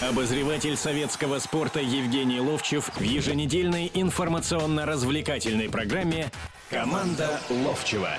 Обозреватель советского спорта Евгений Ловчев в еженедельной информационно-развлекательной программе «Команда Ловчева».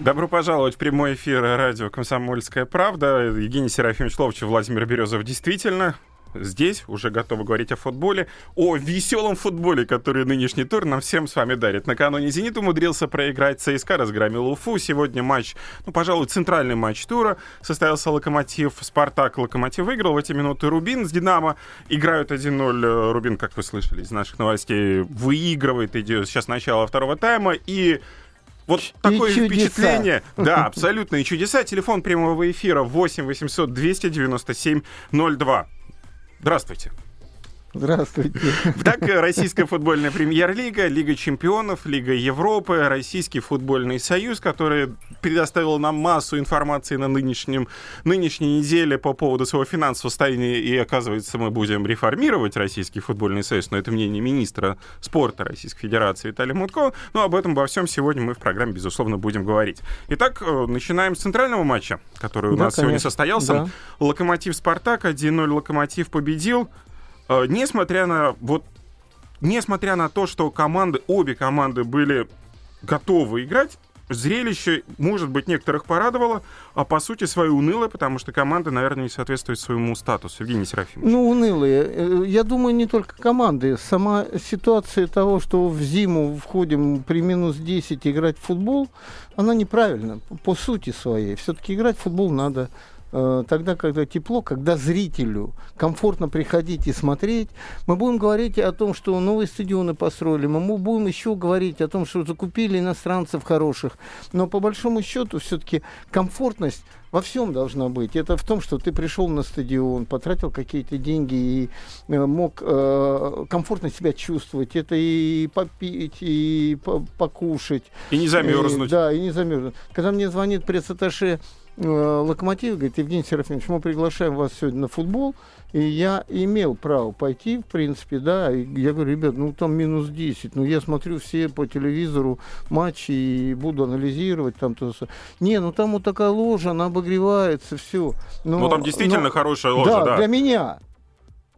Добро пожаловать в прямой эфир радио «Комсомольская правда». Евгений Серафимович Ловчев, Владимир Березов. Действительно, здесь уже готовы говорить о футболе, о веселом футболе, который нынешний тур нам всем с вами дарит. Накануне «Зенит» умудрился проиграть ЦСКА, разгромил Уфу. Сегодня матч, ну, пожалуй, центральный матч тура. Состоялся «Локомотив», «Спартак». «Локомотив» выиграл в эти минуты «Рубин» с «Динамо». Играют 1-0. «Рубин», как вы слышали из наших новостей, выигрывает. Идет сейчас начало второго тайма. И вот и такое чудеса. впечатление. Да, абсолютно. И чудеса. Телефон прямого эфира 8 800 297 02. Здравствуйте. Здравствуйте. Так, российская футбольная премьер-лига, Лига чемпионов, Лига Европы, Российский футбольный союз, который предоставил нам массу информации на нынешнем, нынешней неделе по поводу своего финансового состояния, и, оказывается, мы будем реформировать Российский футбольный союз, но это мнение министра спорта Российской Федерации Виталия Мутко, но об этом, обо всем сегодня мы в программе, безусловно, будем говорить. Итак, э, начинаем с центрального матча, который у да, нас конечно. сегодня состоялся. Да. Локомотив-Спартак, 1-0 Локомотив победил. Э, несмотря на вот несмотря на то, что команды, обе команды были готовы играть, зрелище, может быть, некоторых порадовало, а по сути своей унылое, потому что команда, наверное, не соответствует своему статусу. Евгений Серафимович. Ну, унылые. Э, я думаю, не только команды. Сама ситуация того, что в зиму входим при минус 10 играть в футбол, она неправильна по сути своей. Все-таки играть в футбол надо тогда, когда тепло, когда зрителю комфортно приходить и смотреть, мы будем говорить о том, что новые стадионы построили, мы будем еще говорить о том, что закупили иностранцев хороших, но по большому счету все-таки комфортность во всем должна быть. Это в том, что ты пришел на стадион, потратил какие-то деньги и э, мог э, комфортно себя чувствовать. Это и попить, и покушать. И не замерзнуть. И, да, и не замерзнуть. Когда мне звонит пресс-атташе Э, Локомотив говорит, Евгений Серафимович, мы приглашаем вас сегодня на футбол, и я имел право пойти, в принципе, да, и я говорю, ребят, ну там минус 10, ну я смотрю все по телевизору матчи и буду анализировать там то Не, ну там вот такая ложа, она обогревается, все. Но, ну там действительно но, хорошая ложа, да. Да, для меня.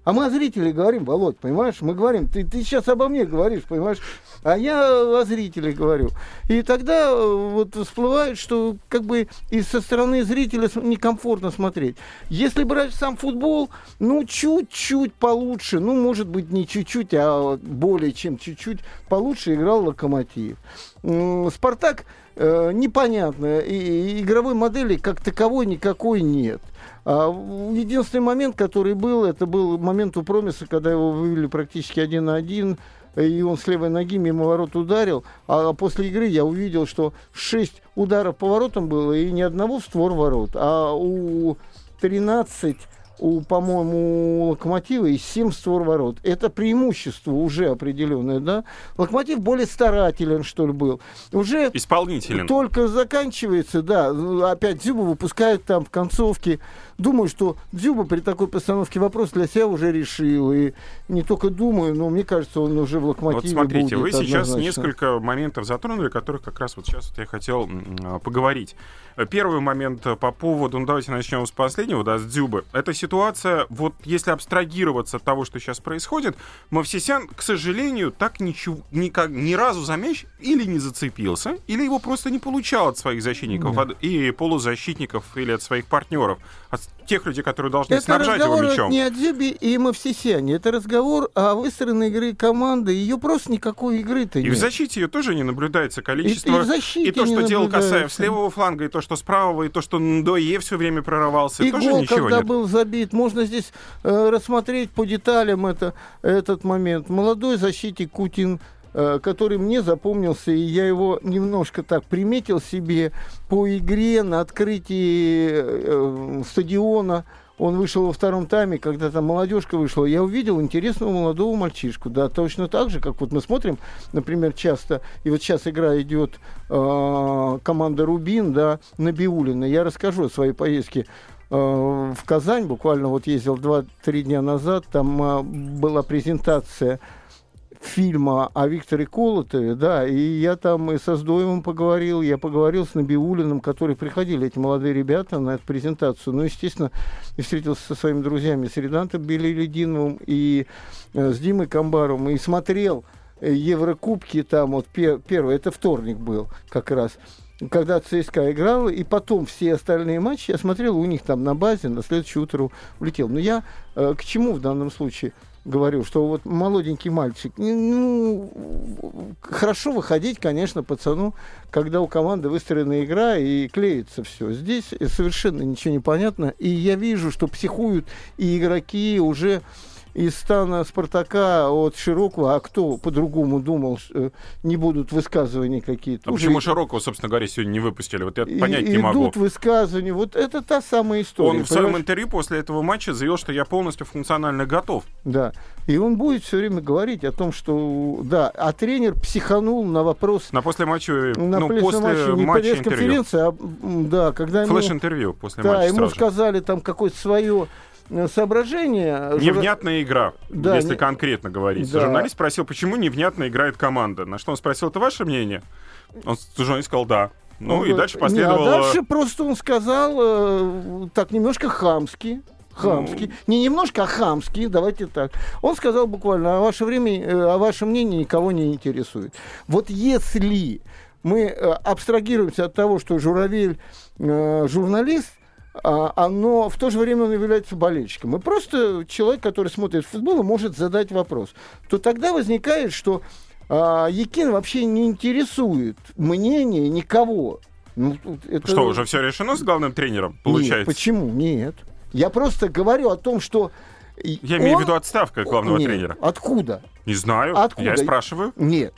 А мы о зрителях говорим, Володь, понимаешь? Мы говорим, ты, ты сейчас обо мне говоришь, понимаешь? А я о зрителях говорю. И тогда э, вот всплывает, что как бы и со стороны зрителя некомфортно смотреть. Если брать сам футбол, ну, чуть-чуть получше, ну, может быть, не чуть-чуть, а более чем чуть-чуть получше играл Локомотив. Спартак э, непонятно, и игровой модели как таковой никакой нет. А единственный момент, который был, это был момент у Промиса, когда его вывели практически один на один, и он с левой ноги мимо ворот ударил. А после игры я увидел, что 6 ударов по воротам было, и ни одного в створ ворот. А у 13 у, по-моему, Локомотива и 7 створ ворот. Это преимущество уже определенное, да? Локомотив более старателен, что ли, был. Уже Исполнителен. Только заканчивается, да, опять Зюба выпускают там в концовке. Думаю, что Дзюба при такой постановке вопрос для себя уже решил. И не только думаю, но мне кажется, он уже в локомотиве Вот смотрите, будет, вы сейчас несколько моментов затронули, которых как раз вот сейчас вот я хотел а, поговорить. Первый момент по поводу, ну давайте начнем с последнего, да, с Дзюбы. Эта ситуация, вот если абстрагироваться от того, что сейчас происходит, Мавсисян, к сожалению, так ничего, никак, ни разу за мяч или не зацепился, или его просто не получал от своих защитников от, и полузащитников или от своих партнеров, от тех людей, которые должны это снабжать его мячом. не о Дзюбе и Мавсисяне, это разговор о выстроенной игре команды, ее просто никакой игры-то нет. И в защите ее тоже не наблюдается количество. И, и, в защите и то, что делал Касаев с левого фланга, и то, что с правого, и то, что Ндое все время прорывался, и тоже гол, ничего когда нет. был забит, можно здесь э, рассмотреть по деталям это, этот момент. Молодой защитник Кутин который мне запомнился, и я его немножко так приметил себе по игре на открытии э, стадиона. Он вышел во втором тайме, когда там молодежка вышла, я увидел интересного молодого мальчишку, да, точно так же, как вот мы смотрим, например, часто, и вот сейчас игра идет э, команда Рубин, да, на Биулина. Я расскажу о своей поездке э, в Казань, буквально вот ездил 2-3 дня назад, там э, была презентация фильма о Викторе Колотове, да, и я там и со Сдоевым поговорил, я поговорил с Набиулиным, которые приходили, эти молодые ребята, на эту презентацию. Ну, естественно, и встретился со своими друзьями, с Редантом Белилединовым и э, с Димой Камбаровым, и смотрел э, Еврокубки там, вот пер, первый, это вторник был как раз, когда ЦСКА играл, и потом все остальные матчи я смотрел у них там на базе, на следующее утро улетел. Но я э, к чему в данном случае? Говорю, что вот молоденький мальчик, ну, хорошо выходить, конечно, пацану, когда у команды выстроена игра и клеится все. Здесь совершенно ничего не понятно, и я вижу, что психуют и игроки уже из стана Спартака от Широкого, а кто по-другому думал, э, не будут высказывания какие-то. А Уже почему Широкого, собственно говоря, сегодня не выпустили? Вот я понять и, не могу. Идут высказывания, вот это та самая история. Он понимаешь? в своем интервью после этого матча заявил, что я полностью функционально готов. Да, и он будет все время говорить о том, что, да, а тренер психанул на вопрос... На после матча, на ну, после матча, не матча конференции, а, да, когда Флеш-интервью после да, матча ему сразу. сказали там какое-то свое соображение... Невнятная игра, да, если не... конкретно говорить. Да. Журналист спросил, почему невнятно играет команда. На что он спросил, это ваше мнение? Он журналист сказал, да. Ну, ну и дальше последовало... Не, а дальше просто он сказал э, так немножко хамски, хамский. Ну... Не немножко, а хамский, давайте так. Он сказал буквально, а ваше время, э, а ваше мнение никого не интересует. Вот если мы э, абстрагируемся от того, что Журавель э, журналист, оно в то же время он является болельщиком. И просто человек, который смотрит футбол, может задать вопрос. То тогда возникает, что а, Якин вообще не интересует мнение никого. Ну, это... Что, уже все решено с главным тренером, получается? Нет, почему? Нет. Я просто говорю о том, что я он... имею в виду отставка главного Нет. тренера. Откуда? Не знаю. Откуда? Я спрашиваю. Нет.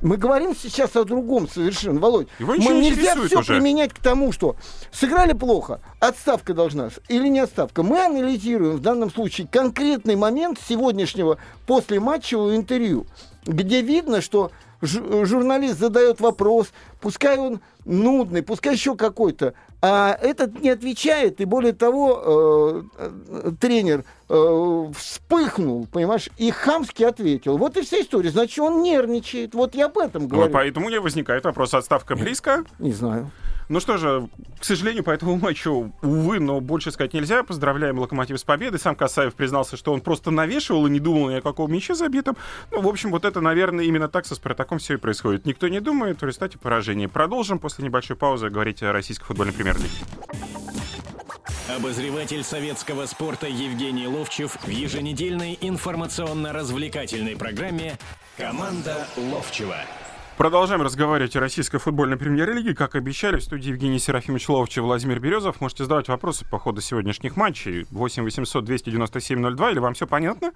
Мы говорим сейчас о другом совершенно, Володь. Его Мы нельзя все уже. применять к тому, что сыграли плохо, отставка должна или не отставка. Мы анализируем в данном случае конкретный момент сегодняшнего после матчевого интервью, где видно, что журналист задает вопрос, пускай он нудный, пускай еще какой-то, а этот не отвечает, и более того, э, э, тренер э, вспыхнул, понимаешь, и хамски ответил. Вот и вся история. Значит, он нервничает. Вот я об этом говорю. Ну, поэтому не возникает вопрос, отставка близко? Не знаю. Ну что же, к сожалению, по этому матчу, увы, но больше сказать нельзя. Поздравляем Локомотив с победой. Сам Касаев признался, что он просто навешивал и не думал ни о каком мяче забитом. Ну, в общем, вот это, наверное, именно так со Спартаком все и происходит. Никто не думает, в результате поражения. Продолжим после небольшой паузы говорить о российской футбольной премьер-лиге. Обозреватель советского спорта Евгений Ловчев в еженедельной информационно-развлекательной программе «Команда Ловчева». Продолжаем разговаривать о российской футбольной премьер-лиге. Как обещали, в студии Евгений Серафимович Ловчев, Владимир Березов. Можете задавать вопросы по ходу сегодняшних матчей. 8 800 297 02. Или вам все понятно?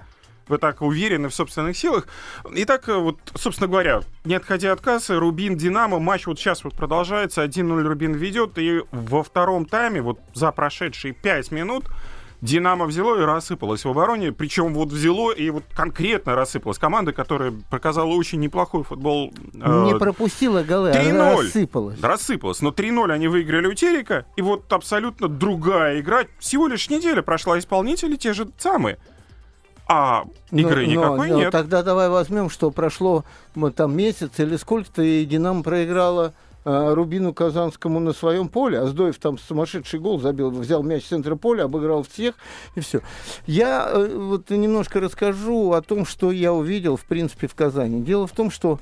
Вы так уверены в собственных силах. Итак, вот, собственно говоря, не отходя от кассы, Рубин, Динамо, матч вот сейчас вот продолжается. 1-0 Рубин ведет. И во втором тайме, вот за прошедшие 5 минут, Динамо взяло и рассыпалось в обороне. Причем вот взяло и вот конкретно рассыпалась. Команда, которая показала очень неплохой футбол. Э, Не пропустила голы, а рассыпалась. Рассыпалась. Но 3-0 они выиграли у Терека. И вот абсолютно другая игра. Всего лишь неделя прошла. Исполнители те же самые. А игры но, никакой но, нет. Тогда давай возьмем, что прошло там месяц или сколько-то, и Динамо проиграла а, Рубину Казанскому на своем поле. Аздоев там сумасшедший гол забил, взял мяч с центра поля, обыграл всех, и все. Я э, вот немножко расскажу о том, что я увидел, в принципе, в Казани. Дело в том, что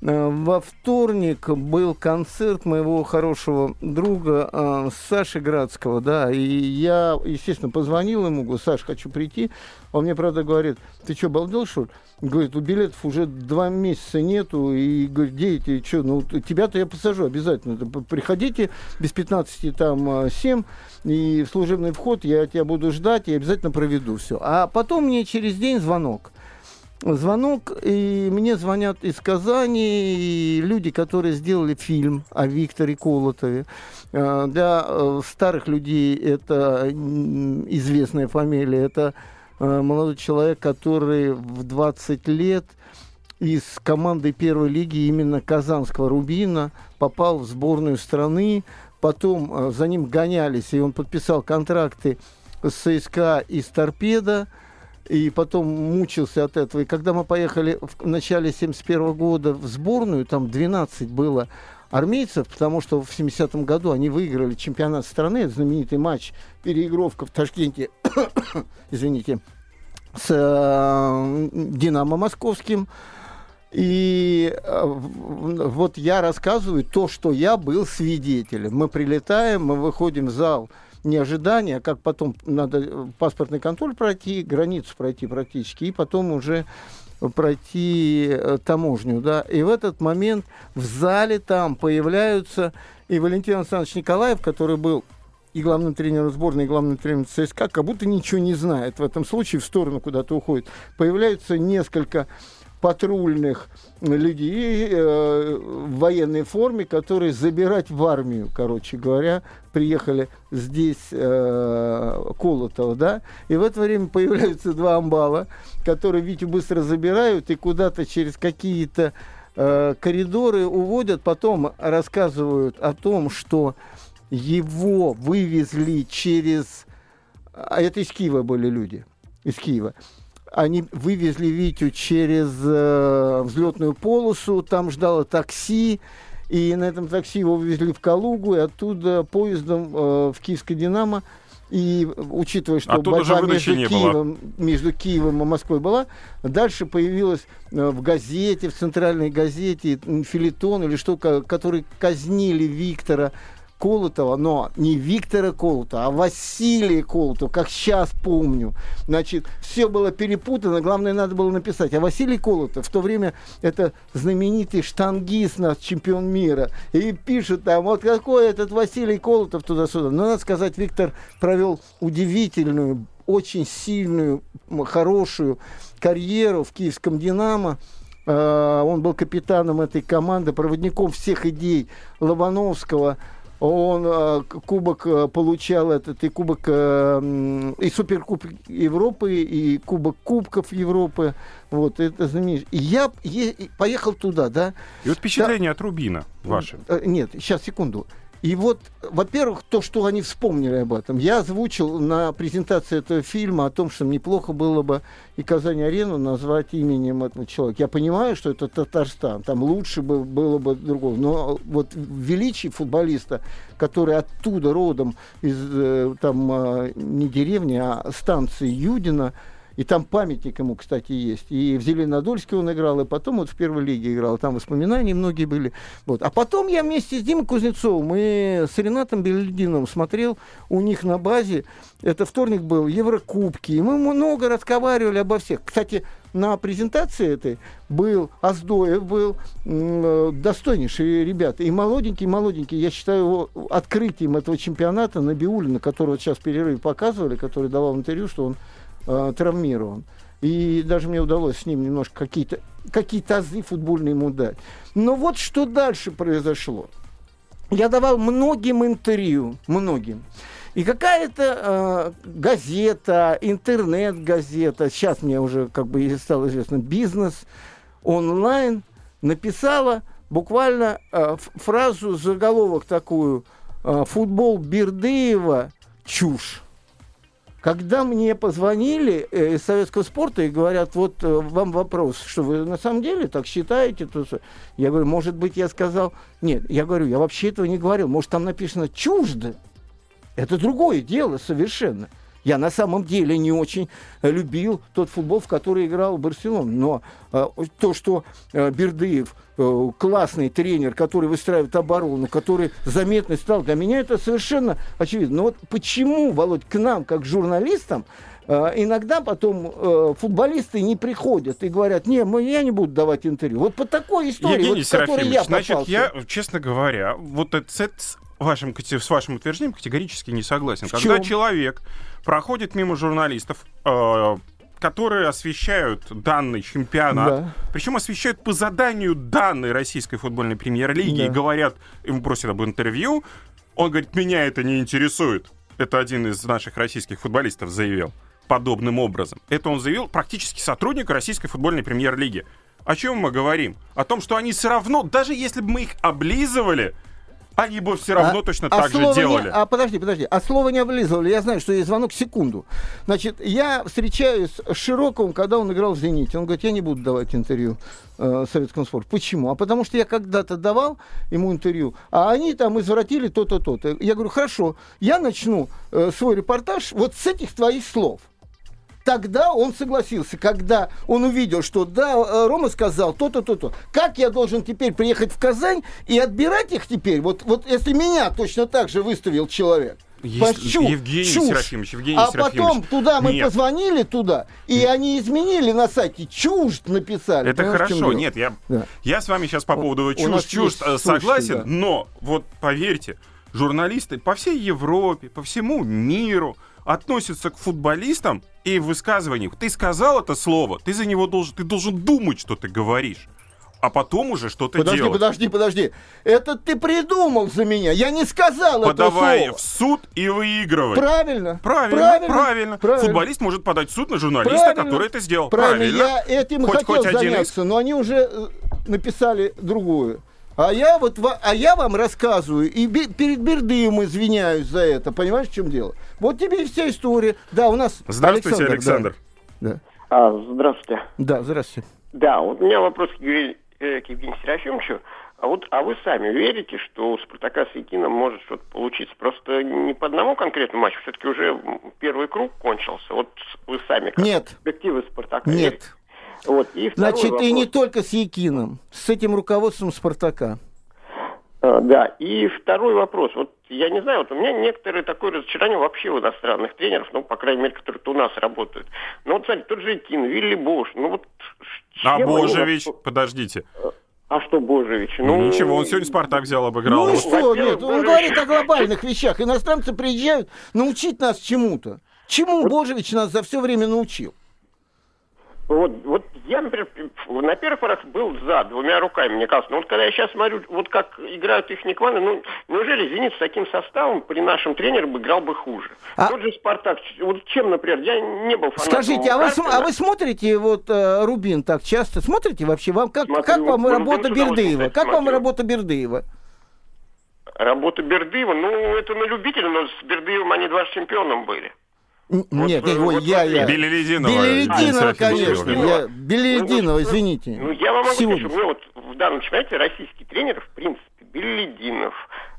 во вторник был концерт моего хорошего друга э, Саши Градского, да, и я, естественно, позвонил ему, говорю, Саш, хочу прийти. Он мне, правда, говорит, ты что, балдел, что ли? Говорит, у билетов уже два месяца нету. И говорит, где эти, что, ну, тебя-то я посажу обязательно. Приходите без 15, там, 7, а, и в служебный вход я тебя буду ждать и обязательно проведу все. А потом мне через день звонок. Звонок, и мне звонят из Казани и люди, которые сделали фильм о Викторе Колотове. А, для э, старых людей это известная фамилия, это Э, молодой человек, который в 20 лет из команды первой лиги именно Казанского Рубина попал в сборную страны. Потом э, за ним гонялись, и он подписал контракты с ЦСКА и с Торпедо. И потом мучился от этого. И когда мы поехали в начале 71 года в сборную, там 12 было армейцев, потому что в 70-м году они выиграли чемпионат страны, знаменитый матч, переигровка в Ташкенте, извините, с э, Динамо Московским. И э, вот я рассказываю то, что я был свидетелем. Мы прилетаем, мы выходим в зал, не ожидания, как потом надо э, паспортный контроль пройти, границу пройти практически, и потом уже пройти э, таможню, да, и в этот момент в зале там появляются и Валентин Александрович Николаев, который был и главным тренером сборной, и главным тренером ЦСКА, как будто ничего не знает в этом случае, в сторону куда-то уходит. Появляются несколько патрульных людей э, в военной форме, которые забирать в армию, короче говоря, приехали здесь э, Колотова, да, и в это время появляются два амбала, которые Витю быстро забирают и куда-то через какие-то э, коридоры уводят, потом рассказывают о том, что его вывезли через... А это из Киева были люди, из Киева. Они вывезли Витю через э, взлетную полосу, там ждало такси, и на этом такси его вывезли в Калугу, и оттуда поездом э, в Киевское «Динамо». И учитывая, что Оттуда борьба между Киевом, между Киевом и Москвой была, дальше появилась э, в газете, в центральной газете филитон или что, который казнили Виктора Колотова, но не Виктора Колотова, а Василия Колотова, как сейчас помню. Значит, все было перепутано, главное, надо было написать. А Василий Колотов в то время это знаменитый штангист наш, чемпион мира. И пишут там, вот какой этот Василий Колотов туда-сюда. Но, надо сказать, Виктор провел удивительную, очень сильную, хорошую карьеру в киевском «Динамо». А, он был капитаном этой команды, проводником всех идей Лобановского – он э, кубок э, получал этот и кубок э, и суперкубок Европы и кубок кубков Европы. Вот это знаменитый. И я е- поехал туда да? И вот впечатление да, от Рубина ваше. Нет сейчас секунду и вот, во-первых, то, что они вспомнили об этом. Я озвучил на презентации этого фильма о том, что неплохо было бы и Казань-арену назвать именем этого человека. Я понимаю, что это Татарстан, там лучше бы было бы другого. Но вот величие футболиста, который оттуда родом, из э, там э, не деревни, а станции Юдина, и там памятник ему, кстати, есть. И в Зеленодольске он играл, и потом вот в первой лиге играл. Там воспоминания многие были. Вот. А потом я вместе с Димой Кузнецовым и с Ренатом Белединовым смотрел у них на базе. Это вторник был, Еврокубки. И мы много разговаривали обо всех. Кстати, на презентации этой был Аздоев, был э, достойнейшие ребята. И молоденький, молоденький. Я считаю его открытием этого чемпионата Набиулина, которого сейчас в перерыве показывали, который давал интервью, что он э, травмирован. И даже мне удалось с ним немножко какие-то какие азы футбольные ему дать. Но вот что дальше произошло. Я давал многим интервью, многим. И какая-то э, газета, интернет-газета, сейчас мне уже как бы стало известно, бизнес онлайн, написала буквально э, фразу, заголовок такую, э, футбол Бердыева чушь. Когда мне позвонили э, из советского спорта и говорят, вот э, вам вопрос, что вы на самом деле так считаете, то я говорю, может быть, я сказал, нет, я говорю, я вообще этого не говорил, может, там написано чуждо. Это другое дело совершенно. Я на самом деле не очень любил тот футбол, в который играл Барселона. Но э, то, что э, Бердыев классный тренер, который выстраивает оборону, который заметный стал, для меня это совершенно очевидно. Но вот почему, Володь, к нам, как журналистам, э, иногда потом э, футболисты не приходят и говорят, не, мы, я не буду давать интервью. Вот по такой истории, Евгений вот, которой я попался. Значит, я, честно говоря, вот это, вашим, с вашим утверждением категорически не согласен. В Когда чем? человек проходит мимо журналистов, э, которые освещают данный чемпионат, да. причем освещают по заданию данной российской футбольной премьер-лиги да. и говорят, ему просят об интервью, он говорит, меня это не интересует. Это один из наших российских футболистов заявил подобным образом. Это он заявил практически сотрудник российской футбольной премьер-лиги. О чем мы говорим? О том, что они все равно, даже если бы мы их облизывали, Они бы все равно а, точно а так же делали. Не, а подожди, подожди. А слово не облизывали. Я знаю, что есть звонок секунду. Значит, я встречаюсь с Широковым, когда он играл в «Зените». Он говорит, я не буду давать интервью э, советскому спорту. Почему? А потому что я когда-то давал ему интервью, а они там извратили то-то, то-то. Я говорю, хорошо, я начну э, свой репортаж вот с этих твоих слов тогда он согласился, когда он увидел, что да, э, Рома сказал то-то, то-то. Как я должен теперь приехать в Казань и отбирать их теперь? Вот, вот если меня точно так же выставил человек. Есть, Чушь, Евгений чушь. Серафимович, Евгений а Серафимович. потом туда мы Нет. позвонили туда, и они изменили на сайте чушь написали. Это Понимаешь, хорошо. Нет, я, Да. я с вами сейчас по поводу чушь-чушь есть э, согласен, да. но вот поверьте, журналисты по всей Европе, по всему миру относятся к футболистам и в высказываниях. Ты сказал это слово, ты за него должен, ты должен думать, что ты говоришь, а потом уже что-то Подожди, делать. подожди, подожди. Это ты придумал за меня. Я не сказал Подавай это слово. в суд и выигрывай. Правильно. Правильно, правильно, правильно. Футболист может подать в суд на журналиста, Правильно. который это сделал. Правильно, я этим Хоть- хотел хоть один заняться, но они уже э, написали другую. А я вот а я вам рассказываю и бе- перед Бердыем извиняюсь за это. Понимаешь, в чем дело? Вот тебе и вся история. Да, у нас Здравствуйте, Александр. Да, А, здравствуйте. да, да здравствуйте. Да, вот у меня вопрос к, э, к Евгению Серафимовичу. А вот, а вы сами верите, что у Спартака с Якином может что-то получиться? Просто не по одному конкретному матчу, все-таки уже первый круг кончился. Вот вы сами как Нет. перспективы Спартака Нет. верите? Вот, и Значит, и не вопрос. только с Якином, с этим руководством Спартака. А, Да, и второй вопрос. Вот я не знаю, вот у меня некоторые такое разочарование вообще у иностранных тренеров, ну, по крайней мере, которые у нас работают. Ну, вот, смотрите, тот же Кин, Вилли Бош, ну вот... А Божевич, нас- подождите. А что Божевич? Ну, ничего, он сегодня Спартак взял, обыграл. Ну и Вот что? Нет, он говорит о глобальных вещах. Иностранцы приезжают научить нас чему-то. Чему Божевич нас за все время научил? Вот, вот я, например, на первый раз был за двумя руками, мне кажется. Но вот когда я сейчас смотрю, вот как играют их Никваны, ну, неужели «Зенит» с таким составом при нашем тренере бы играл бы хуже? А- Тот же «Спартак», вот чем, например, я не был фанатом Скажите, а вы, а вы смотрите вот э, Рубин так часто? Смотрите вообще? Вам как, Смотрю, как вам работа Бердыева? Как вам смотрю. работа Бердыева? Работа Бердыева, ну, это на любителя, но с Бердыевым они дважды чемпионом были. Нет, э, ой, вот я, я. Белелединова. Белелединова, Серафимович конечно. Я, Белелединова, извините. Ну, я вам могу сказать, Сегодня. что мы вот в данном чемпионате российский тренер, в принципе, Беллидинов,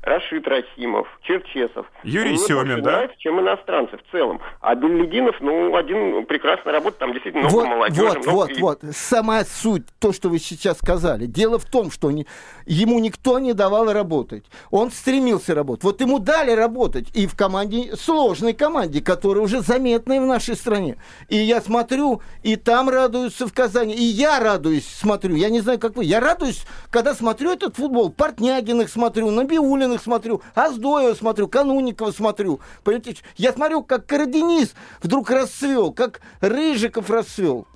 Рашид Расимов, Черчесов. Юрий Мне Семин, больше да? нравится, чем иностранцы в целом. А Беллидинов, ну, один прекрасно работает, там действительно много Вот, молодежи. вот, много вот, и- вот. Сама суть, то, что вы сейчас сказали. Дело в том, что не- ему никто не давал работать. Он стремился работать. Вот ему дали работать. И в команде, сложной команде, которая уже заметная в нашей стране. И я смотрю, и там радуются в Казани, и я радуюсь, смотрю. Я не знаю, как вы. Я радуюсь, когда смотрю этот футбол. Портнягиных смотрю, Набиулиных смотрю, Аздоева смотрю, Кануникова смотрю. Понимаете, я смотрю, как Караденис вдруг расцвел, как Рыжиков расцвел.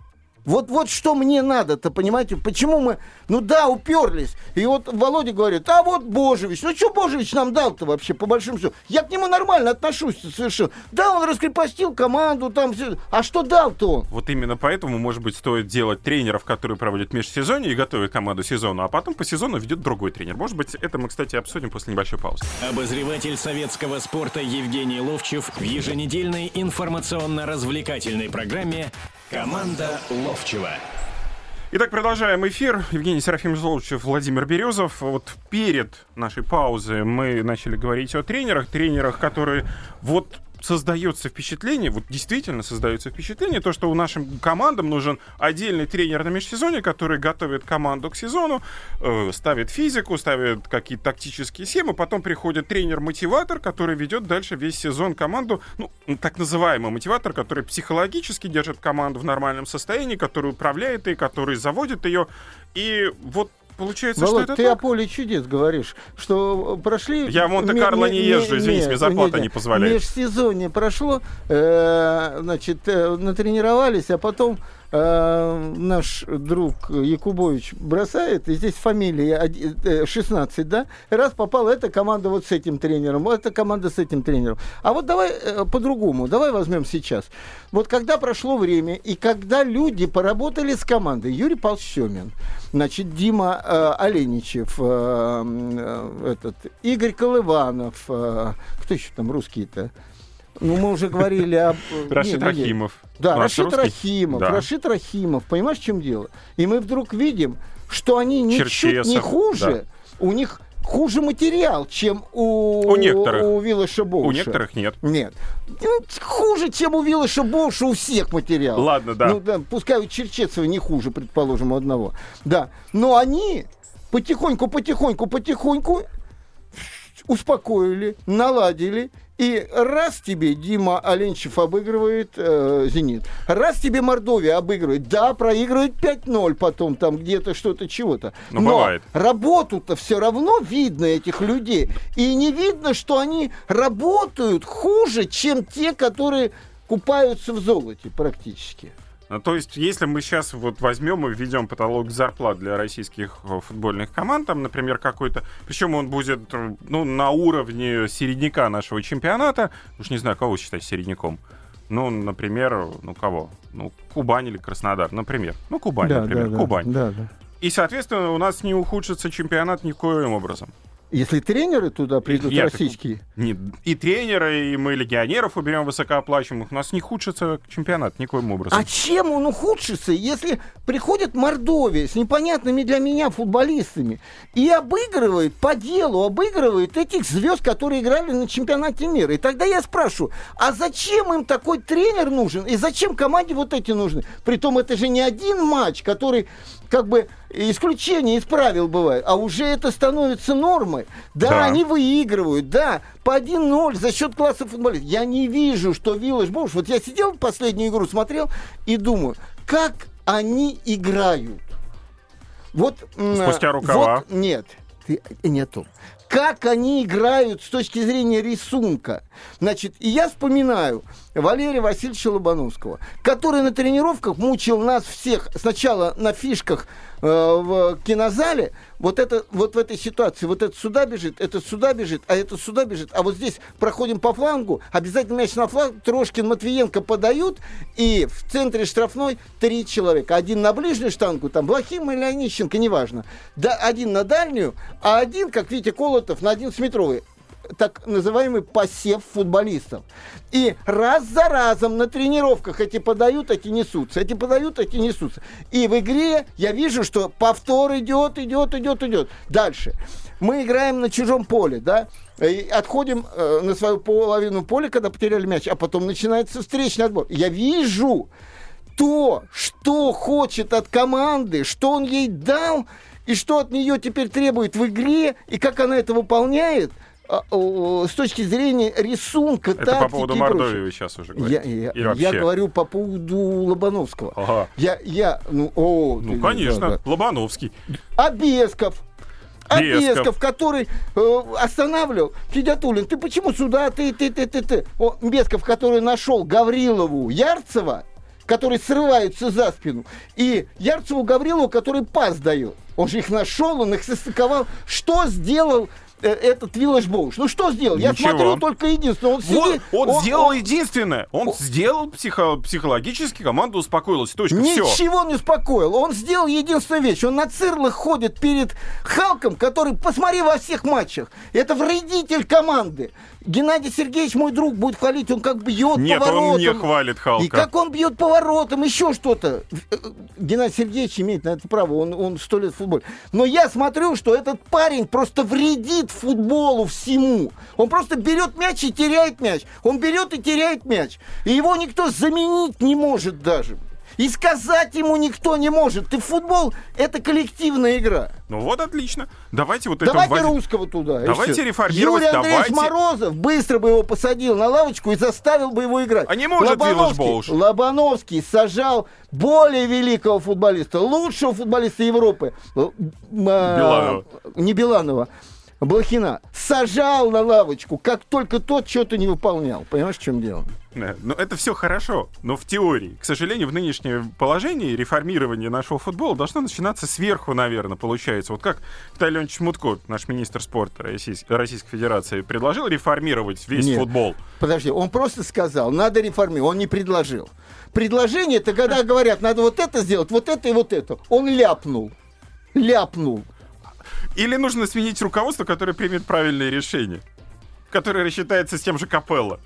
Вот, вот что мне надо-то, понимаете? Почему мы, ну да, уперлись. И вот Володя говорит, а вот Божевич. Ну что Божевич нам дал-то вообще, по большому счету? Я к нему нормально отношусь совершенно. Да, он раскрепостил команду, там все. А что дал-то он? Вот именно поэтому, может быть, стоит делать тренеров, которые проводят межсезонье и готовят команду сезону, а потом по сезону ведет другой тренер. Может быть, это мы, кстати, обсудим после небольшой паузы. Обозреватель советского спорта Евгений Ловчев в еженедельной информационно-развлекательной программе «Команда Ловчева». Итак, продолжаем эфир. Евгений Серафимович Ловчев, Владимир Березов. Вот перед нашей паузой мы начали говорить о тренерах. Тренерах, которые вот создается впечатление, вот действительно создается впечатление, то, что у нашим командам нужен отдельный тренер на межсезонье, который готовит команду к сезону, э, ставит физику, ставит какие-то тактические схемы, потом приходит тренер-мотиватор, который ведет дальше весь сезон команду, ну, так называемый мотиватор, который психологически держит команду в нормальном состоянии, который управляет ей, который заводит ее. И вот получается, Володь, что это ты о так. поле чудес говоришь, что прошли... Я в Монте-Карло не езжу, извините, мне зарплата не позволяет. Межсезонье прошло, э, значит, э, натренировались, а потом э, наш друг Якубович бросает, и здесь фамилия оди- э, 16, да, раз попала эта команда вот с этим тренером, эта команда с этим тренером. А вот давай э, по-другому, давай возьмем сейчас. Вот когда прошло время, и когда люди поработали с командой, Юрий Павлович Семин, значит, Дима э, Оленичев, э, э, этот, Игорь Колыванов, э, кто еще там русские-то? Ну, мы уже говорили об... э, Рашид не, не, не. Рахимов. Да, Рашид Рашид русский? Рахимов, Да. Рашид Рахимов, понимаешь, в чем дело? И мы вдруг видим, что они ничуть не хуже, у них хуже материал, чем у, У некоторых. у Виллаша Боуша. У некоторых нет. Нет. Ну, хуже, чем у Виллаша Боуша у всех материал. Ладно, да. Ну, да, пускай у Черчесова не хуже, предположим, у одного. Да. Но они потихоньку, потихоньку, потихоньку успокоили, наладили. И раз тебе Дима Оленчев обыгрывает э, «Зенит», раз тебе Мордовия обыгрывает, да, проигрывает 5-0 потом там где-то что-то чего-то. Ну, Но бывает. работу-то все равно видно этих людей. И не видно, что они работают хуже, чем те, которые купаются в золоте практически. Ну, То есть, если мы сейчас вот возьмем и введем потолок зарплат для российских э, футбольных команд, там, например, какой-то, причем он будет э, ну, на уровне середняка нашего чемпионата, уж не знаю, кого считать середняком. Ну, например, ну кого? Ну, Кубань или Краснодар, например. Ну, Кубань, например, Кубань. Да, да. И, соответственно, у нас не ухудшится чемпионат никоим образом. Если тренеры туда придут Я так- российские, Не- и тренеры, и мы легионеров уберем высокооплачиваемых, у нас не худшится чемпионат никоим образом. А чем он ухудшится, если приходит Мордовия с непонятными для меня футболистами и обыгрывает по делу, обыгрывает этих звезд, которые играли на чемпионате мира? И тогда я спрашиваю, а зачем им такой тренер нужен? И зачем команде вот эти нужны? Притом это же не один матч, который как бы исключение из правил бывает, а уже это становится нормой. Да, Да. они выигрывают, да, по 1-0 за счет класса футболистов. Я не вижу, что Виллаж Боуш... Вот я сидел последнюю игру, смотрел и думаю, как они играют. Вот... Спустя рукава. вот- нет, ты, не то. Как они играют с точки зрения рисунка. Значит, и я вспоминаю Валерия Васильевича Лобановского, который на тренировках мучил нас всех сначала на фишках э, в кинозале, вот, это, вот в этой ситуации, вот это сюда бежит, это сюда бежит, а это сюда бежит, а вот здесь проходим по флангу, обязательно мяч на фланг, Трошкин, Матвиенко подают, и в центре штрафной три человека. Один на ближнюю штангу, там Блохим или Онищенко, неважно. Да, один на дальнюю, а один, как Витя Колотов, на 11-метровый так называемый посев футболистов. И раз за разом на тренировках эти подают, эти несутся, эти подают, эти несутся. И в игре я вижу, что повтор идет, идет, идет, идет. Дальше. Мы играем на чужом поле, да, и отходим э, на свою половину поля, когда потеряли мяч, а потом начинается встречный отбор. Я вижу то, что хочет от команды, что он ей дал, и что от нее теперь требует в игре, и как она это выполняет, с точки зрения рисунка, Это тактики по поводу Мордовии сейчас уже Я, говорите. я- я вообще? говорю по поводу Лобановского. Ага. Я, я, ну, о, Ну, ты- конечно, да, да. Лобановский. А Бесков? А Бесков. Бесков, который э, останавливал Федятулин, ты почему сюда, ты, ты, ты, ты, ты? О, Бесков, который нашел Гаврилову Ярцева, который срывается за спину, и Ярцеву Гаврилову, который пас дает. Он же их нашел, он их состыковал. Что сделал этот Виллаж Боуш? Ну что сделал? Я Ничего. смотрю только единственное. Он, Вот, сидит, он, сделал он- единственное. Он сделал психо- психологически, команда успокоилась. Точка. Все. Ничего не успокоил. Он сделал единственную вещь. Он на цирлах ходит перед Халком, который, посмотри во всех матчах, это вредитель команды. Геннадий Сергеевич, мой друг, будет хвалить, он как бьет Нет, поворотом. он не хвалит Халка. И как он бьет поворотом, еще что-то. Геннадий Сергеевич имеет на это право, он, он сто лет в футболе. Но я смотрю, что этот парень просто вредит футболу всему. Он просто берет мяч и теряет мяч. Он берет и теряет мяч. И его никто заменить не может даже. И сказать ему никто не может. Ты футбол – это коллективная игра. Ну вот отлично. Давайте вот это Давайте вводить- русского туда. Давайте реформировать, Юрий Андреевич давайте- Морозов быстро бы его посадил на лавочку и заставил бы его играть. А не может Лобановский? Лобановский сажал более великого футболиста, лучшего футболиста Европы. М, а, Биланова. Не Биланова. Блохина сажал на лавочку, как только тот что-то не выполнял. Понимаешь, в чем дело? Да, ну это все хорошо, но в теории. К сожалению, в нынешнем положении реформирование нашего футбола должно начинаться сверху, наверное, получается. Вот как Виталий Леонидович Мутко, наш министр спорта Российской, Российской Федерации, предложил реформировать весь Нет. футбол. Подожди, он просто сказал, надо реформировать, он не предложил. Предложение это когда говорят, надо вот это сделать, вот это и вот это. Он ляпнул. Ляпнул. Или нужно сменить руководство, которое примет правильные решения, которое рассчитается с тем же Капелло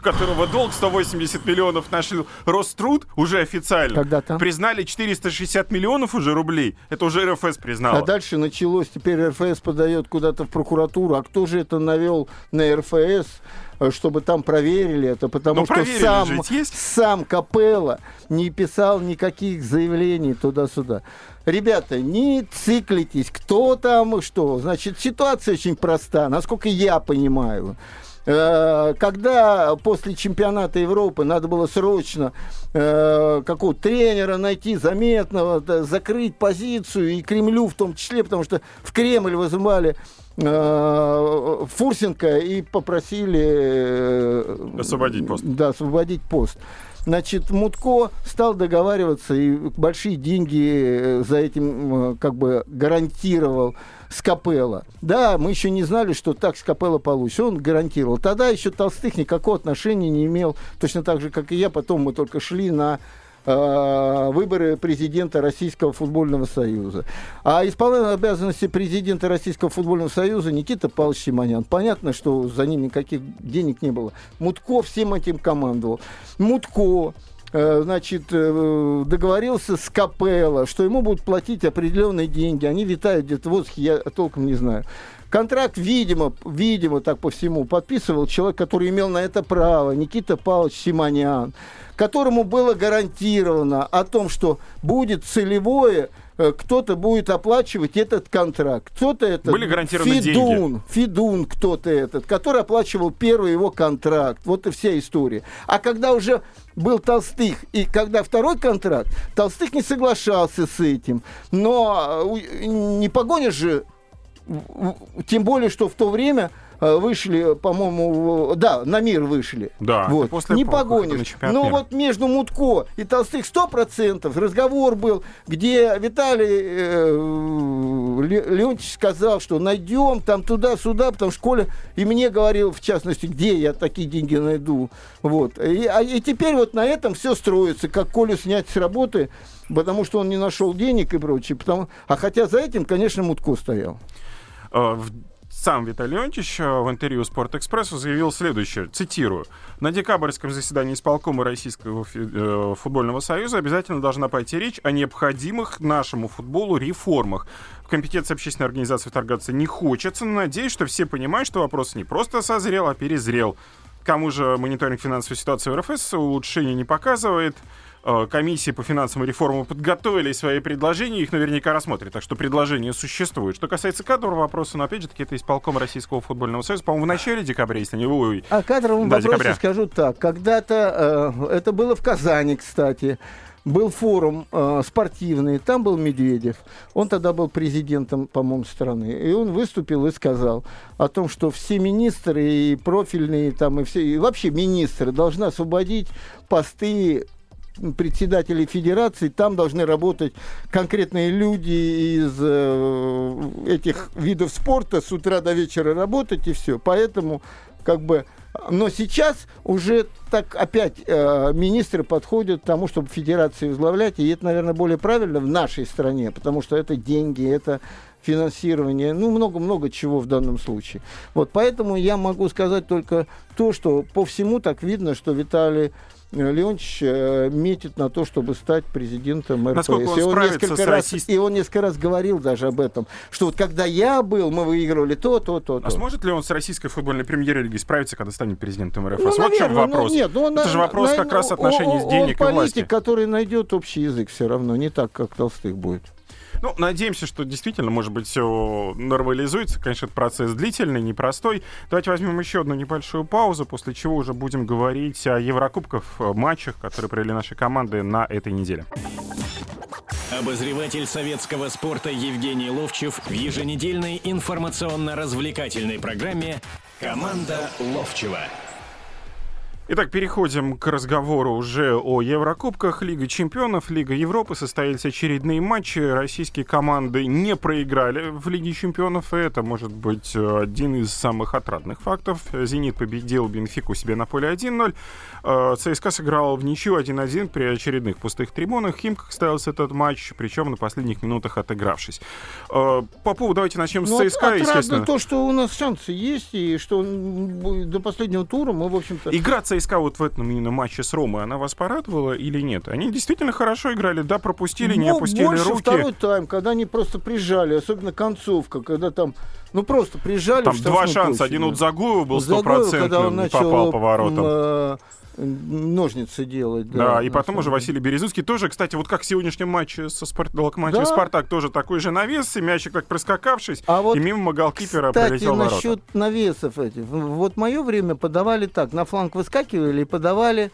у которого долг 180 миллионов нашли Роструд уже официально. Когда там? Признали 460 миллионов уже рублей. Это уже РФС признала. А дальше началось, теперь РФС подает куда-то в прокуратуру. А кто же это навел на РФС, э, чтобы там проверили это? Потому Ну, что сам, сам Капелла не писал никаких заявлений туда-сюда. Ребята, не циклитесь, кто там что. Значит, ситуация очень проста, насколько я понимаю. Э, Когда после чемпионата Европы надо было срочно э, какого-то тренера найти, заметного, закрыть позицию, и Кремлю в том числе, потому что в Кремль вызывали Фурсенко и попросили... э, Освободить пост. Да, освободить пост. Значит, Мутко стал договариваться и большие деньги э, за этим э, как бы гарантировал Скапелла. Да, мы еще не знали, что так Скапелла получится. Он гарантировал. Тогда еще Толстых никакого отношения не имел. Точно так же, как и я. Потом мы только шли на э, выборы президента Российского футбольного союза. А исполнял обязанности президента Российского футбольного союза Никита Павлович Симонян. Понятно, что за ним никаких денег не было. Мутко всем этим командовал. Мутко э, значит, э, договорился с Капелло, что ему будут платить определенные деньги. Они витают где-то в воздухе, я толком не знаю. Контракт, видимо, видимо, так по всему, подписывал человек, который имел на это право, Никита Павлович Симонян, которому было гарантировано о том, что будет целевое, э, кто-то будет оплачивать этот контракт. Кто-то это... Были гарантированы Фидун, деньги. Фидун кто-то этот, который оплачивал первый его контракт. Вот и вся история. А когда уже был Толстых, и когда второй контракт, Толстых не соглашался с этим. Но э, не погонишь же тем более, что в то время э, вышли, по-моему, в- да, на мир вышли. Да, вот. после не погонишь. Но мира. вот между Мутко и Толстых 100% разговор был, где Виталий э, Ле- Леонтьевич сказал, что найдем там туда-сюда, потому что Коля и мне говорил, в частности, где я такие деньги найду. Вот. И, а- и теперь вот на этом все строится, как Колю снять с работы, потому что он не нашел денег и прочее. Потому... А хотя за этим, конечно, Мутко стоял. Э, Сам Виталий Леонтьевич э, в интервью «Спортэкспрессу» заявил следующее, цитирую. «На декабрьском заседании исполкома Российского э, футбольного союза обязательно должна пойти речь о необходимых нашему футболу реформах. В компетенции общественной организации вторгаться не хочется, но надеюсь, что все понимают, что вопрос не просто созрел, а перезрел. К тому же мониторинг финансовой ситуации в РФС улучшений не показывает. Э, Комиссии по финансовым реформам подготовили свои предложения, их наверняка рассмотрят. Так что предложения существуют. Что касается кадрового вопроса, но опять же таки это исполком Российского футбольного союза, по-моему, в начале декабря, если не ой, О кадровом Да, вопросе декабря. скажу так. Когда-то, э, это было в Казани, кстати, был форум э, спортивный, там был Медведев. Он тогда был президентом, по-моему, страны. И он выступил и сказал о том, что все министры и профильные, там, и, все, и вообще министры должны освободить посты председателей федерации, там должны работать конкретные люди из э, этих видов спорта с утра до вечера работать и все. Поэтому как бы но сейчас уже так опять э, министры подходят к тому, чтобы федерации возглавлять, и это, наверное, более правильно в нашей стране, потому что это деньги, это финансирование, ну, много-много чего в данном случае. Вот, поэтому я могу сказать только то, что по всему так видно, что Виталий Леонтьевич э, метит на то, чтобы стать президентом РФС. Насколько он и, он несколько с раз, и он несколько раз говорил даже об этом, что вот когда я был, мы выигрывали то, то, то, то. А сможет ли он с российской футбольной премьер-лигой справиться, когда станет президентом РФС? Ну, вот в чем наверное, ну, вопрос. нет, ну, Это на- же вопрос на- как раз он- отношений с он- денег он и власти. политик, который найдет общий язык все равно, не так, как Толстых будет. Ну, надеемся, что действительно, может быть, все нормализуется. Конечно, это процесс длительный, непростой. Давайте возьмем еще одну небольшую паузу, после чего уже будем говорить о Еврокубках, э, матчах, которые провели наши команды на этой неделе. Обозреватель советского спорта Евгений Ловчев в еженедельной информационно-развлекательной программе «Команда Ловчева». Итак, переходим к разговору уже о Еврокубках. Лига чемпионов, Лига Европы. Состоялись очередные матчи. Российские команды не проиграли в Лиге чемпионов. И это может быть один из самых отрадных фактов. «Зенит» победил Бенфику себе на поле 1-0. Э, ЦСКА сыграл в ничью 1-1 при очередных пустых трибунах. Химках ставился этот матч, причем на последних минутах отыгравшись. Э, по поводу, давайте начнем Ну, с от- ЦСКА, естественно. то, что у нас шансы есть, и что до последнего тура мы, в общем-то... Игра ЦСКА вот в этом именно матче с Ромой, она вас порадовала или нет? Они действительно хорошо играли, да, пропустили, не Ну, опустили больше руки. второй тайм, когда они просто прижали, особенно концовка, когда там, ну просто прижали. Там два шанса. Один да. у Загоева был стопроцентным, начал попал по воротам. м, э, ножницы делать. Да, Да, и потом уже. Василий Березуцкий тоже, кстати, вот как в сегодняшнем матче со Спарт... Локомотив Да. Спартак, тоже такой же навес, и мячик так проскакавшись, А вот, и мимо голкипера Кстати, пролетел в ворота. насчет навесов этих. Вот мое время подавали так, на фланг выскакивали и подавали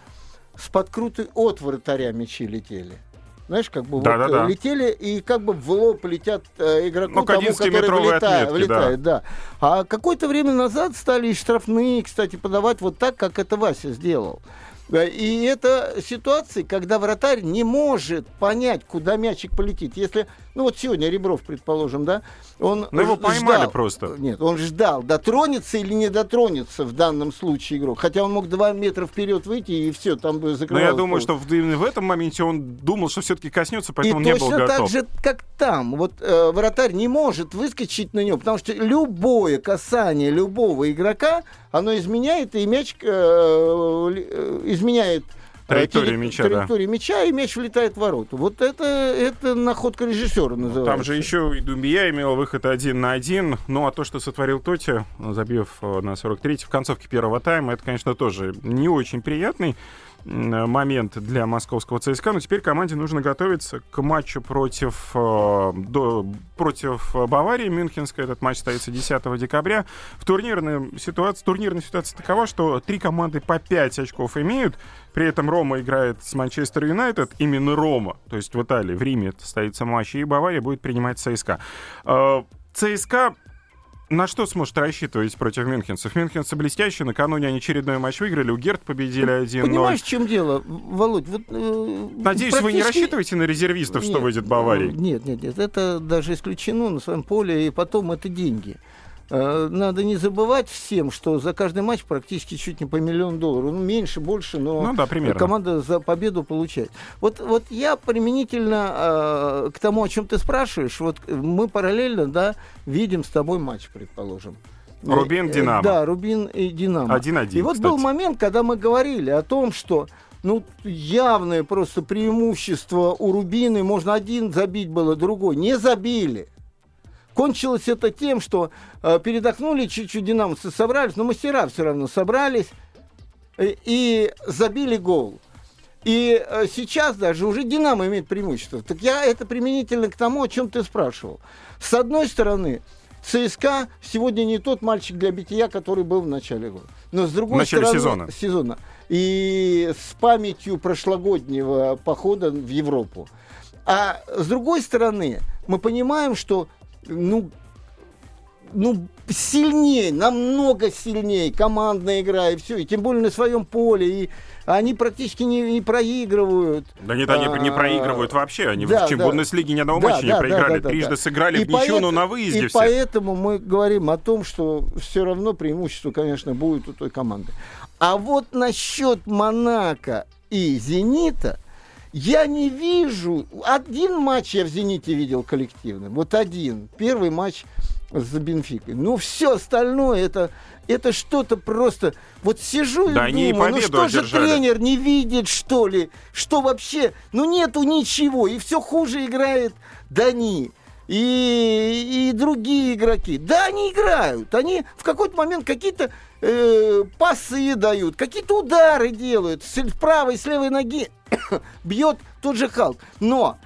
с подкрутой от вратаря мячи летели. Знаешь, как бы вот, Да-да-да. э, летели и как бы в лоб летят э, игроку, Ну, тому, 11-метровой который влетает, отметке, влетает, да. А какое-то время назад стали и штрафные, кстати, подавать вот так, как это Вася сделал. Да, И это ситуации, когда вратарь не может понять, куда мячик полетит. Если, ну вот сегодня Ребров, предположим, да, он Ну, его поймали ждал. просто. Нет, он ждал, дотронется или не дотронется в данном случае игрок. Хотя он мог два метра вперед выйти и все, там бы Но закрывалось. я думаю, что в, именно в этом моменте он думал, что все-таки коснется, И поэтому он не был точно так готов. же, как там. Вот э, вратарь не может выскочить на него, потому что любое касание любого игрока, оно изменяет, и мяч э, э, изменяет э, Траекторию теле- мяча, да. траекторию мяча, и мяч влетает в ворота. Вот это, это находка режиссера называется. Там же еще и Думбия имел выход один на один. Ну, а то, что сотворил Тоти, забив э, на 43-й в концовке первого тайма, это, конечно, тоже не очень приятный момент для московского ЦСКА. Но теперь команде нужно готовиться к матчу против, э, до- против Баварии Мюнхенской. Этот матч состоится 10 декабря. В турнирной ситуации, турнирная ситуация такова, что три команды по 5 очков имеют. При этом Рома играет с Манчестер Юнайтед, именно Рома, то есть в Италии, в Риме состоится матч, и Бавария будет принимать ЦСКА. Э, ЦСКА на что сможет рассчитывать против мюнхенцев? Мюнхенцы блестящие, накануне они очередной матч выиграли, у Герт победили 1-0. Понимаешь, в чем дело, Володь? Вот, э, Надеюсь, вы не практически- рассчитываете на резервистов, что Нет, выйдет Баварии? Нет, нет, нет. Это даже исключено на своем поле, и потом это деньги. Э, Надо не забывать всем, что за каждый матч практически чуть не по миллиону долларов. Ну, меньше, больше, но Ну да, примерно. команда за победу получает. Вот, вот я применительно э, к тому, о чем ты спрашиваешь, вот мы параллельно, да, видим с тобой матч, предположим. Рубин, Э, Динамо. Да, Рубин и Динамо. 1-1, И вот кстати. был момент, когда мы говорили о том, что ну, явное просто преимущество у Рубины. Можно один забить было, другой. Не забили. Кончилось это тем, что э, передохнули чуть-чуть динамовцы, собрались, но мастера все равно собрались э, и забили гол. И э, сейчас даже уже Динамо имеет преимущество. Так я это применительно к тому, о чем ты спрашивал. С одной стороны, ЦСКА сегодня не тот мальчик для бития, который был в начале года. Но с другой В начале стороны, сезона. сезона. И с памятью прошлогоднего похода в Европу. А с другой стороны, мы понимаем, что ну, ну, сильнее, намного сильнее командная игра и все, и тем более на своем поле, и они практически не, не проигрывают. Да нет, они А, не проигрывают вообще. Они да, в да. Бундеслиге ни одного Да, матча не да, да, проиграли. да, да, Трижды да. сыграли И в ничью, но на выезде И все. поэтому мы говорим о том, что все равно преимущество, конечно, будет у той команды. А вот насчет Монако и Зенита, я не вижу... Один матч я в «Зените» видел коллективным. Вот один. Первый матч за Бенфикой. Ну, все остальное это, это что-то просто... Вот сижу Да и и думаю, ну победу что же одержали. тренер не видит, что ли? Что вообще? Ну, нету ничего. И все хуже играет Дани. И, и другие игроки. Да, они играют. Они в какой-то момент какие-то э, пасы дают, какие-то удары делают. С правой, с левой ноги бьет тот же Халк. Но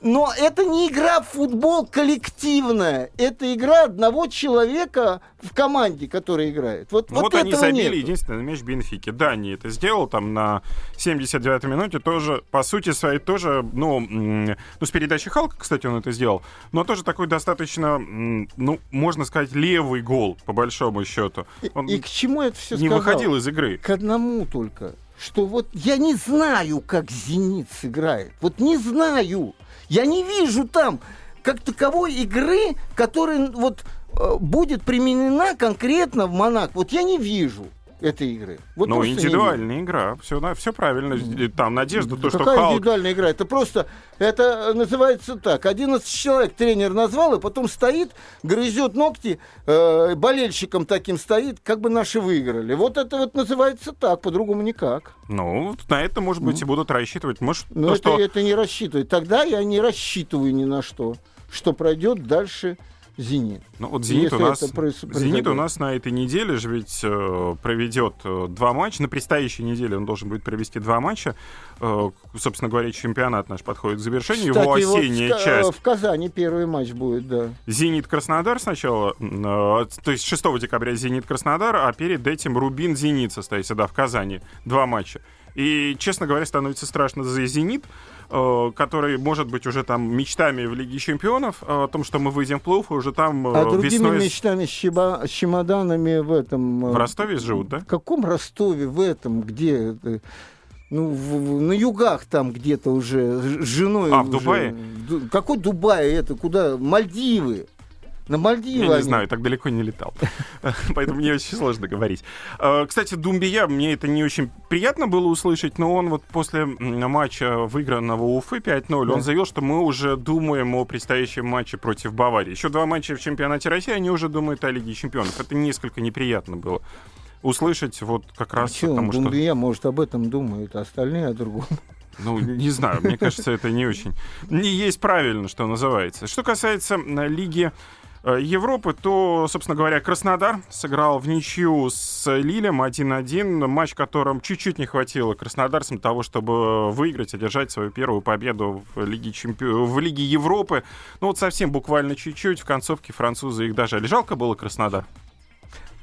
Но это не игра в футбол коллективная. Это игра одного человека в команде, который играет. Вот, вот, вот они забили нету. единственный мяч Бенфики. Да, они это сделал там на 79-й минуте. Тоже, по сути своей, тоже, ну, ну, с передачи Халка, кстати, он это сделал. Но тоже такой достаточно, ну, можно сказать, левый гол, по большому счету. И, Он и к чему это все не сказал? выходил из игры. К одному только, что вот я не знаю, как «Зенит» сыграет. Вот не знаю. Я не вижу там как таковой игры, которая вот э, будет применена конкретно в Монак. Вот я не вижу этой игры. Вот ну, индивидуальная игра. Все, все правильно. Там надежда, то, что Какая Халк... индивидуальная игра? Это просто, это называется так. 11 человек тренер назвал, и потом стоит, грызет ногти, э, болельщиком таким стоит, как бы наши выиграли. Вот это вот называется так, по-другому никак. Ну, на это, может быть, и будут рассчитывать. Может, Но то, это, что... это не рассчитывает. Тогда я не рассчитываю ни на что, что пройдет дальше «Зенит». Ну вот «Зенит» у нас, «Зенит» у нас на этой неделе же ведь э, проведет э, два матча. На предстоящей неделе он должен будет провести два матча. Э, собственно говоря, чемпионат наш подходит к завершению. Его Кстати, вот осенняя в, Ка- часть. в Казани первый матч будет, да. «Зенит-Краснодар» сначала, э, то есть 6 декабря «Зенит-Краснодар», а перед этим «Рубин-Зенит» состоится, да, в Казани. Два матча. И, честно говоря, становится страшно за «Зенит», э, который, может быть, уже там мечтами в Лиге Чемпионов, э, о том, что мы выйдем в плей и уже там э, А другими весной мечтами с, щеба- с чемоданами в этом... в Ростове живут, да? В каком Ростове, в этом, где... Ну, в- в- на югах там где-то уже с женой. А, в уже. Дубае? Ду- Какой Дубай это? Куда? Мальдивы. На Мальдивы Я не они. знаю, так далеко не летал. Поэтому мне очень сложно говорить. Э, Кстати, Думбия, мне это не очень приятно было услышать, но он вот после матча выигранного Уфы 5-0, он заявил, что мы уже думаем о предстоящем матче против Баварии. Еще два матча в чемпионате России, они уже думают о Лиге чемпионов. Это несколько неприятно было услышать вот как раз Чё, потому, что... Думбия, может, об этом думают, а остальные о другом. Ну, не знаю, мне кажется, это не очень... Не есть правильно, что называется. Что касается э, Лиги Европы, то, собственно говоря, Краснодар сыграл в ничью с Лилем 1-1, матч, которым чуть-чуть не хватило краснодарцам того, чтобы выиграть, одержать свою первую победу в Лиге, Чемпи... в Лиге Европы. Ну вот совсем буквально чуть-чуть, в концовке французы их дожали. Жалко было Краснодар.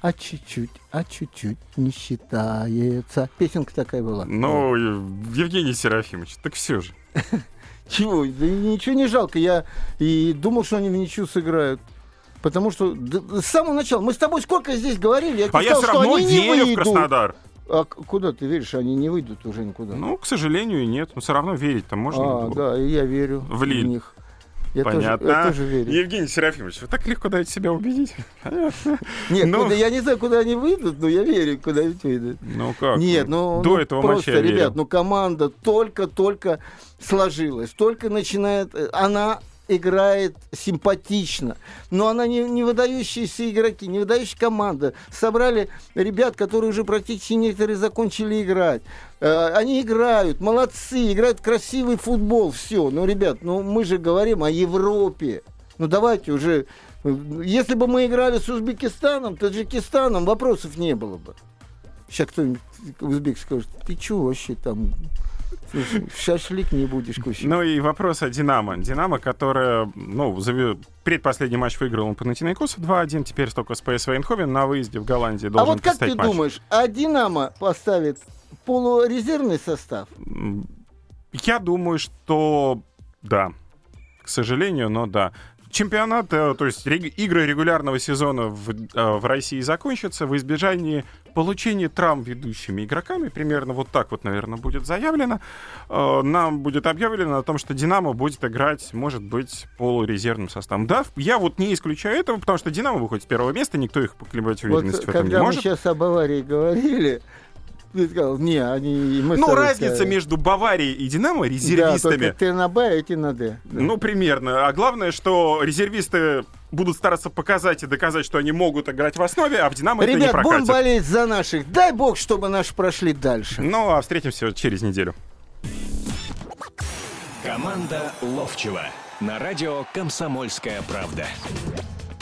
А чуть-чуть, а чуть-чуть не считается. Песенка такая была. Ну, э, Евгений Серафимович, так все же. Чего? Да ничего не жалко. Я и думал, что они в ничью сыграют. Потому что д- с самого начала мы с тобой сколько здесь говорили, я А я сказал, все что равно они не верю в выйдут. Краснодар. А куда ты веришь? Они не выйдут уже никуда. Ну, к сожалению, нет. Но все равно верить-то можно. а, было. да, и я верю В Лиль. них. Я Понятно. Тоже, я тоже верю. Евгений Серафимович, вы так легко даете себя убедить. Понятно. Нет, ну- куда- я не знаю, куда они выйдут, но я верю, куда они выйдут. Ну как? Нет, ну, До ну, этого просто, я ребят, верил. ну команда только-только сложилась, только начинает, э, она играет симпатично, но она не, не выдающиеся игроки, не выдающая команда. Собрали ребят, которые уже практически некоторые закончили играть. Э, Они играют, молодцы, играют красивый футбол, все. Ну, ребят, ну мы же говорим о Европе. Ну давайте уже, если бы мы играли с Узбекистаном, Таджикистаном, вопросов не было бы. Сейчас кто-нибудь узбек скажет, ты чего вообще там, шашлык не будешь кушать. Ну и вопрос о «Динамо». «Динамо», которая, ну, предпоследний матч выиграл он Панатинайкосу 2-1, теперь только с ПСВ Эйнховен на выезде в Голландии а должен вот как ты матч. думаешь, а Динамо поставит полурезервный состав? Я думаю, что да. К сожалению, но да. Чемпионат, э, то есть игры регулярного сезона в, э, в России закончатся в избежании получения травм ведущими игроками. Примерно вот так вот, наверное, будет заявлено. Э, Нам будет объявлено о том, что «Динамо» будет играть, может быть, полурезервным составом. Да, я вот не исключаю этого, потому что «Динамо» выходит с первого месста, никто их поколебать Вот уверенность в этом не когда мы может. сейчас об аварии говорили, не, они... Мы Ну, разница сказали. между Баварией и «Динамо» Да, резервистами... только ты на Б, а эти на Д. Да. Ну, примерно. А главное, что резервисты будут стараться показать и доказать, что они могут играть в основе, а в «Динамо» это не Ребят, будем прокатит. болеть за наших. Дай бог, чтобы наши прошли дальше. Ну, а встретимся через неделю. Команда Ловчева на радио «Комсомольская правда».